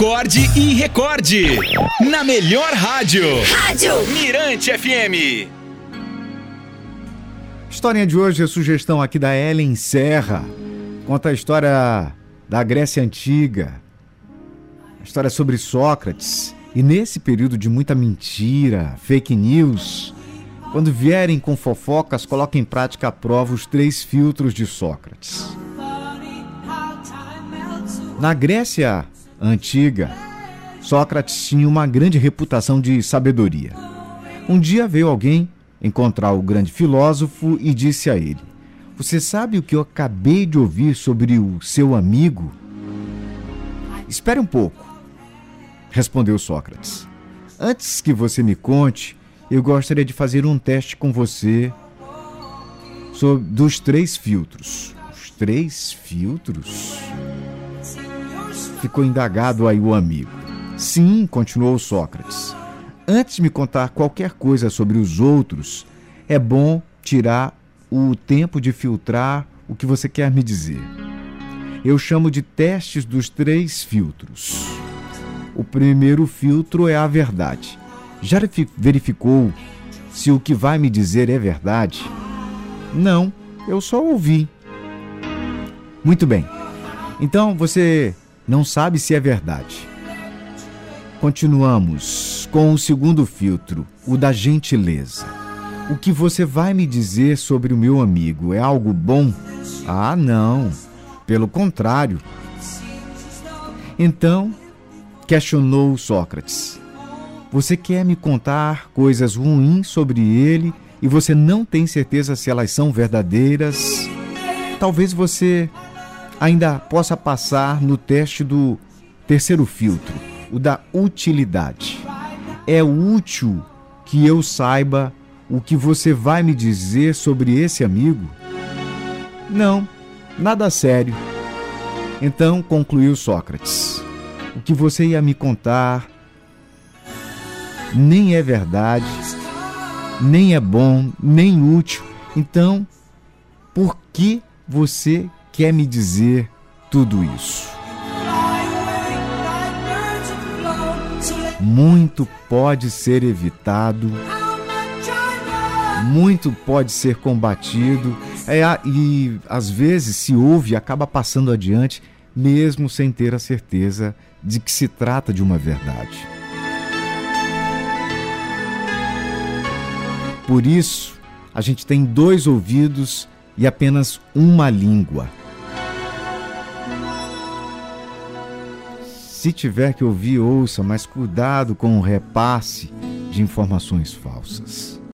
Acorde e recorde. Na melhor rádio. Rádio Mirante FM. História de hoje é sugestão aqui da Ellen Serra. Conta a história da Grécia Antiga. A história sobre Sócrates. E nesse período de muita mentira, fake news, quando vierem com fofocas, coloquem em prática a prova os três filtros de Sócrates. Na Grécia antiga, Sócrates tinha uma grande reputação de sabedoria. Um dia veio alguém encontrar o grande filósofo e disse a ele: Você sabe o que eu acabei de ouvir sobre o seu amigo? Espere um pouco, respondeu Sócrates. Antes que você me conte, eu gostaria de fazer um teste com você sobre dos três filtros. Os três filtros? Ficou indagado aí o amigo. Sim, continuou Sócrates. Antes de me contar qualquer coisa sobre os outros, é bom tirar o tempo de filtrar o que você quer me dizer. Eu chamo de testes dos três filtros. O primeiro filtro é a verdade. Já verificou se o que vai me dizer é verdade? Não, eu só ouvi. Muito bem. Então você não sabe se é verdade. Continuamos com o segundo filtro, o da gentileza. O que você vai me dizer sobre o meu amigo é algo bom? Ah, não. Pelo contrário. Então, questionou Sócrates. Você quer me contar coisas ruins sobre ele e você não tem certeza se elas são verdadeiras? Talvez você ainda possa passar no teste do terceiro filtro, o da utilidade. É útil que eu saiba o que você vai me dizer sobre esse amigo? Não, nada sério. Então concluiu Sócrates: O que você ia me contar nem é verdade, nem é bom, nem útil. Então, por que você quer me dizer tudo isso? Muito pode ser evitado, muito pode ser combatido, é, e às vezes se ouve e acaba passando adiante, mesmo sem ter a certeza de que se trata de uma verdade. Por isso, a gente tem dois ouvidos e apenas uma língua. Se tiver que ouvir, ouça, mas cuidado com o repasse de informações falsas.